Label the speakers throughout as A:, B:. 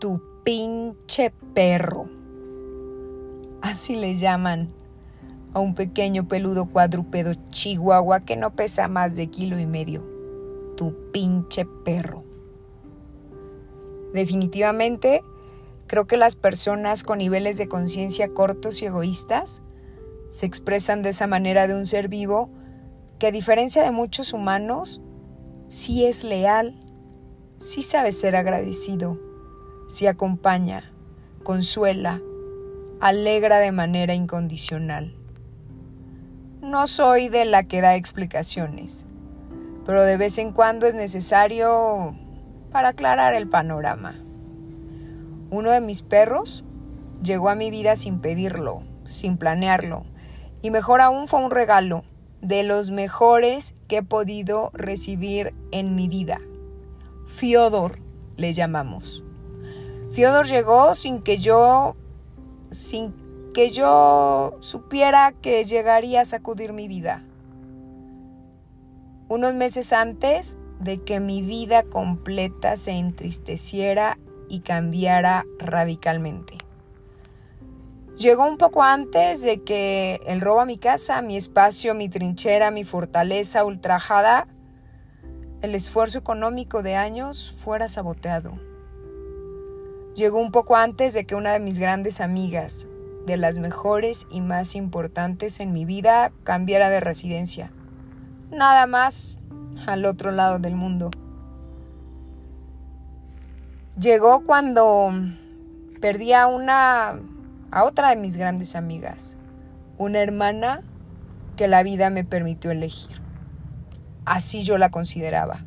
A: tu pinche perro. Así le llaman a un pequeño peludo cuadrúpedo chihuahua que no pesa más de kilo y medio. Tu pinche perro. Definitivamente, creo que las personas con niveles de conciencia cortos y egoístas se expresan de esa manera de un ser vivo que a diferencia de muchos humanos, sí es leal, sí sabe ser agradecido, sí acompaña, consuela, alegra de manera incondicional. No soy de la que da explicaciones, pero de vez en cuando es necesario para aclarar el panorama. Uno de mis perros llegó a mi vida sin pedirlo, sin planearlo, y mejor aún fue un regalo de los mejores que he podido recibir en mi vida. Fiodor le llamamos. Fiodor llegó sin que yo sin que yo supiera que llegaría a sacudir mi vida. Unos meses antes de que mi vida completa se entristeciera y cambiara radicalmente. Llegó un poco antes de que el robo a mi casa, mi espacio, mi trinchera, mi fortaleza ultrajada, el esfuerzo económico de años fuera saboteado. Llegó un poco antes de que una de mis grandes amigas, de las mejores y más importantes en mi vida, cambiara de residencia. Nada más al otro lado del mundo. Llegó cuando perdí a una a otra de mis grandes amigas, una hermana que la vida me permitió elegir. Así yo la consideraba.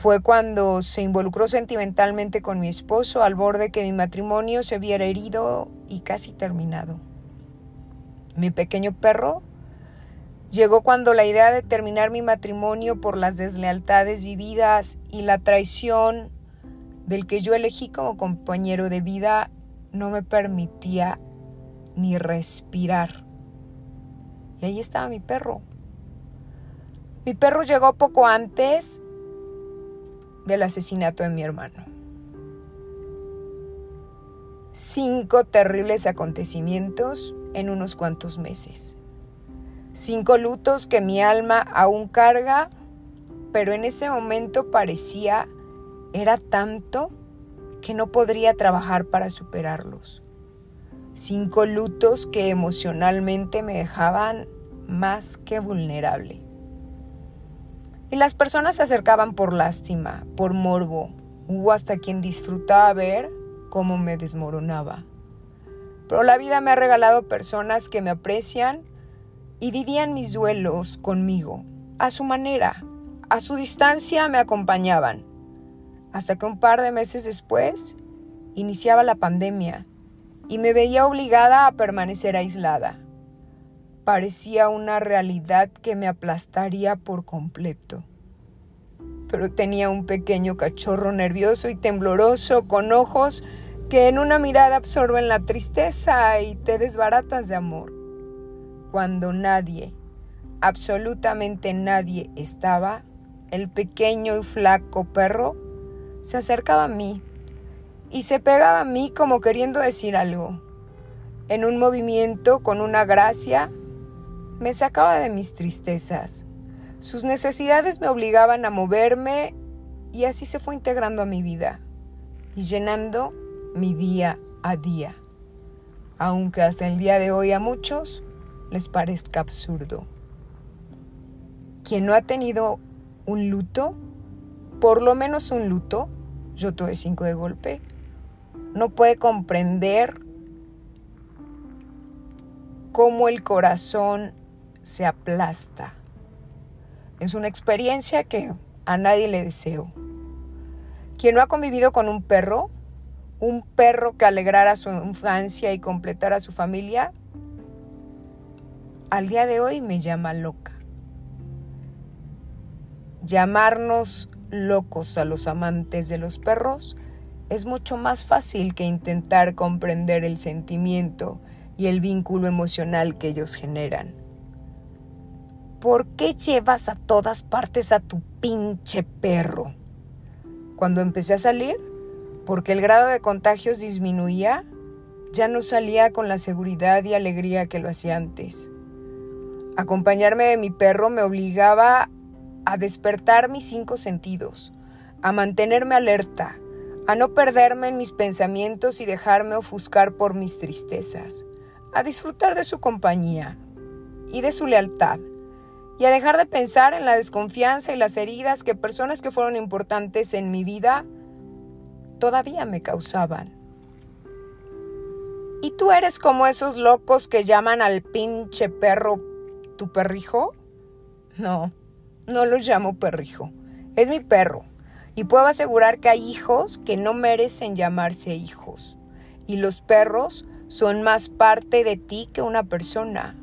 A: Fue cuando se involucró sentimentalmente con mi esposo al borde que mi matrimonio se viera herido y casi terminado. Mi pequeño perro llegó cuando la idea de terminar mi matrimonio por las deslealtades vividas y la traición del que yo elegí como compañero de vida no me permitía ni respirar. Y ahí estaba mi perro. Mi perro llegó poco antes del asesinato de mi hermano. Cinco terribles acontecimientos en unos cuantos meses. Cinco lutos que mi alma aún carga, pero en ese momento parecía era tanto que no podría trabajar para superarlos. Cinco lutos que emocionalmente me dejaban más que vulnerable. Y las personas se acercaban por lástima, por morbo. Hubo hasta quien disfrutaba ver cómo me desmoronaba. Pero la vida me ha regalado personas que me aprecian y vivían mis duelos conmigo, a su manera, a su distancia me acompañaban hasta que un par de meses después iniciaba la pandemia y me veía obligada a permanecer aislada. Parecía una realidad que me aplastaría por completo. Pero tenía un pequeño cachorro nervioso y tembloroso con ojos que en una mirada absorben la tristeza y te desbaratas de amor. Cuando nadie, absolutamente nadie estaba, el pequeño y flaco perro se acercaba a mí y se pegaba a mí como queriendo decir algo. En un movimiento con una gracia, me sacaba de mis tristezas. Sus necesidades me obligaban a moverme y así se fue integrando a mi vida y llenando mi día a día. Aunque hasta el día de hoy a muchos les parezca absurdo. Quien no ha tenido un luto, por lo menos un luto, yo tuve cinco de golpe, no puede comprender cómo el corazón se aplasta. Es una experiencia que a nadie le deseo. Quien no ha convivido con un perro, un perro que alegrara su infancia y completara su familia, al día de hoy me llama loca. Llamarnos locos a los amantes de los perros, es mucho más fácil que intentar comprender el sentimiento y el vínculo emocional que ellos generan. ¿Por qué llevas a todas partes a tu pinche perro? Cuando empecé a salir, porque el grado de contagios disminuía, ya no salía con la seguridad y alegría que lo hacía antes. Acompañarme de mi perro me obligaba a despertar mis cinco sentidos, a mantenerme alerta, a no perderme en mis pensamientos y dejarme ofuscar por mis tristezas, a disfrutar de su compañía y de su lealtad, y a dejar de pensar en la desconfianza y las heridas que personas que fueron importantes en mi vida todavía me causaban. ¿Y tú eres como esos locos que llaman al pinche perro tu perrijo? No, no los llamo perrijo. Es mi perro. Y puedo asegurar que hay hijos que no merecen llamarse hijos. Y los perros son más parte de ti que una persona.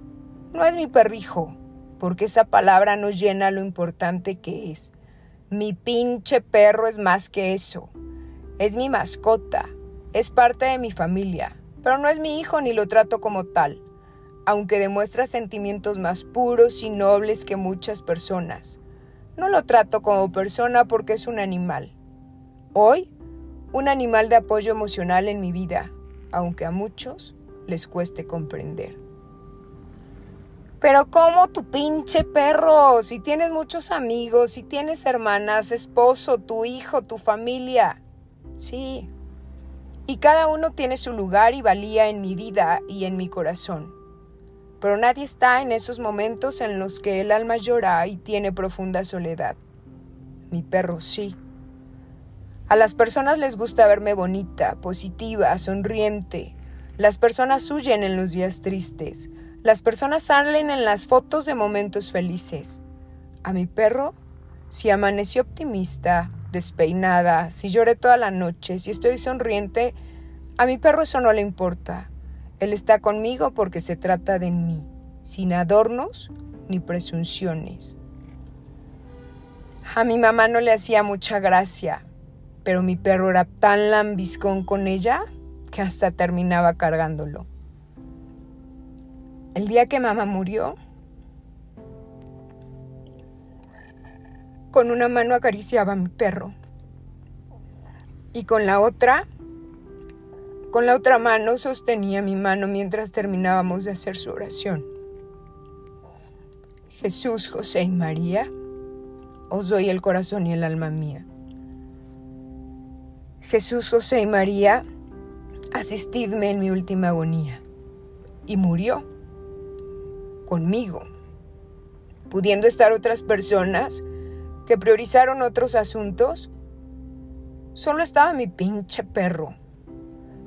A: No es mi perrijo, porque esa palabra no llena lo importante que es. Mi pinche perro es más que eso. Es mi mascota, es parte de mi familia, pero no es mi hijo ni lo trato como tal, aunque demuestra sentimientos más puros y nobles que muchas personas. No lo trato como persona porque es un animal. Hoy, un animal de apoyo emocional en mi vida, aunque a muchos les cueste comprender. Pero ¿cómo tu pinche perro? Si tienes muchos amigos, si tienes hermanas, esposo, tu hijo, tu familia. Sí. Y cada uno tiene su lugar y valía en mi vida y en mi corazón. Pero nadie está en esos momentos en los que el alma llora y tiene profunda soledad. Mi perro sí. A las personas les gusta verme bonita, positiva, sonriente. Las personas huyen en los días tristes. Las personas salen en las fotos de momentos felices. A mi perro, si amaneció optimista, despeinada, si lloré toda la noche, si estoy sonriente, a mi perro eso no le importa. Él está conmigo porque se trata de mí, sin adornos ni presunciones. A mi mamá no le hacía mucha gracia, pero mi perro era tan lambiscón con ella que hasta terminaba cargándolo. El día que mamá murió, Con una mano acariciaba a mi perro. Y con la otra, con la otra mano sostenía mi mano mientras terminábamos de hacer su oración. Jesús, José y María, os doy el corazón y el alma mía. Jesús, José y María, asistidme en mi última agonía. Y murió conmigo. Pudiendo estar otras personas, que priorizaron otros asuntos, solo estaba mi pinche perro.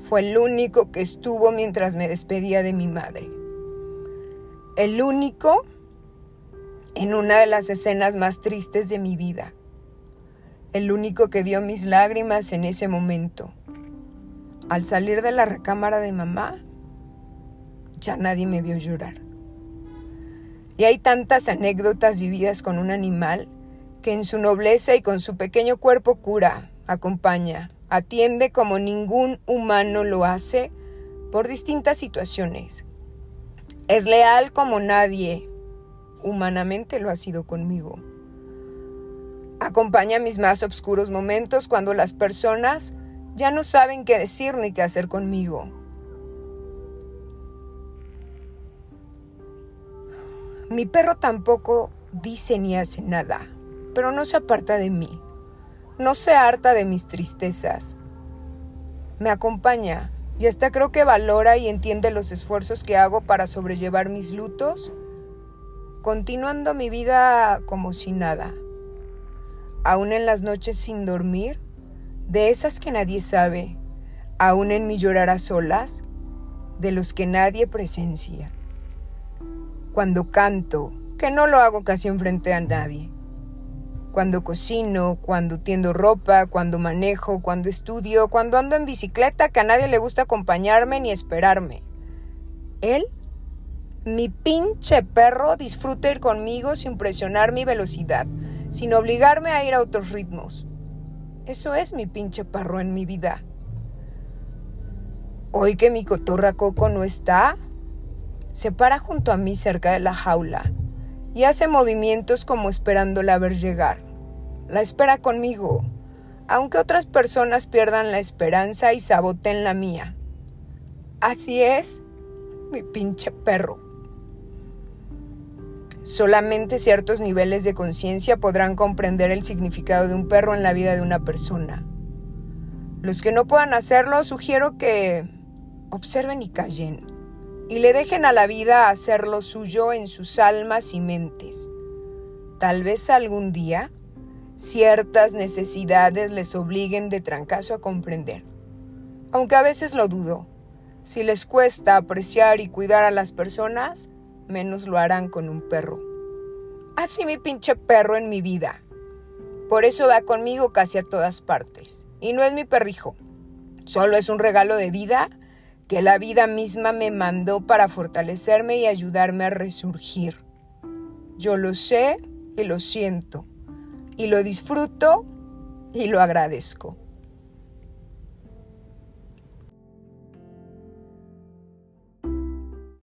A: Fue el único que estuvo mientras me despedía de mi madre. El único en una de las escenas más tristes de mi vida. El único que vio mis lágrimas en ese momento. Al salir de la recámara de mamá, ya nadie me vio llorar. Y hay tantas anécdotas vividas con un animal que en su nobleza y con su pequeño cuerpo cura, acompaña, atiende como ningún humano lo hace por distintas situaciones. Es leal como nadie humanamente lo ha sido conmigo. Acompaña mis más oscuros momentos cuando las personas ya no saben qué decir ni qué hacer conmigo. Mi perro tampoco dice ni hace nada pero no se aparta de mí. No se harta de mis tristezas. Me acompaña y hasta creo que valora y entiende los esfuerzos que hago para sobrellevar mis lutos, continuando mi vida como si nada. Aún en las noches sin dormir, de esas que nadie sabe, aún en mi llorar a solas, de los que nadie presencia. Cuando canto, que no lo hago casi enfrente a nadie cuando cocino, cuando tiendo ropa, cuando manejo, cuando estudio, cuando ando en bicicleta, que a nadie le gusta acompañarme ni esperarme. Él, mi pinche perro, disfruta ir conmigo sin presionar mi velocidad, sin obligarme a ir a otros ritmos. Eso es mi pinche perro en mi vida. Hoy que mi cotorra Coco no está, se para junto a mí cerca de la jaula y hace movimientos como esperándola ver llegar la espera conmigo, aunque otras personas pierdan la esperanza y saboten la mía. Así es, mi pinche perro. Solamente ciertos niveles de conciencia podrán comprender el significado de un perro en la vida de una persona. Los que no puedan hacerlo, sugiero que observen y callen, y le dejen a la vida hacer lo suyo en sus almas y mentes. Tal vez algún día ciertas necesidades les obliguen de trancazo a comprender. Aunque a veces lo dudo, si les cuesta apreciar y cuidar a las personas, menos lo harán con un perro. Así mi pinche perro en mi vida. Por eso va conmigo casi a todas partes. Y no es mi perrijo, solo es un regalo de vida que la vida misma me mandó para fortalecerme y ayudarme a resurgir. Yo lo sé y lo siento y lo disfruto y lo agradezco.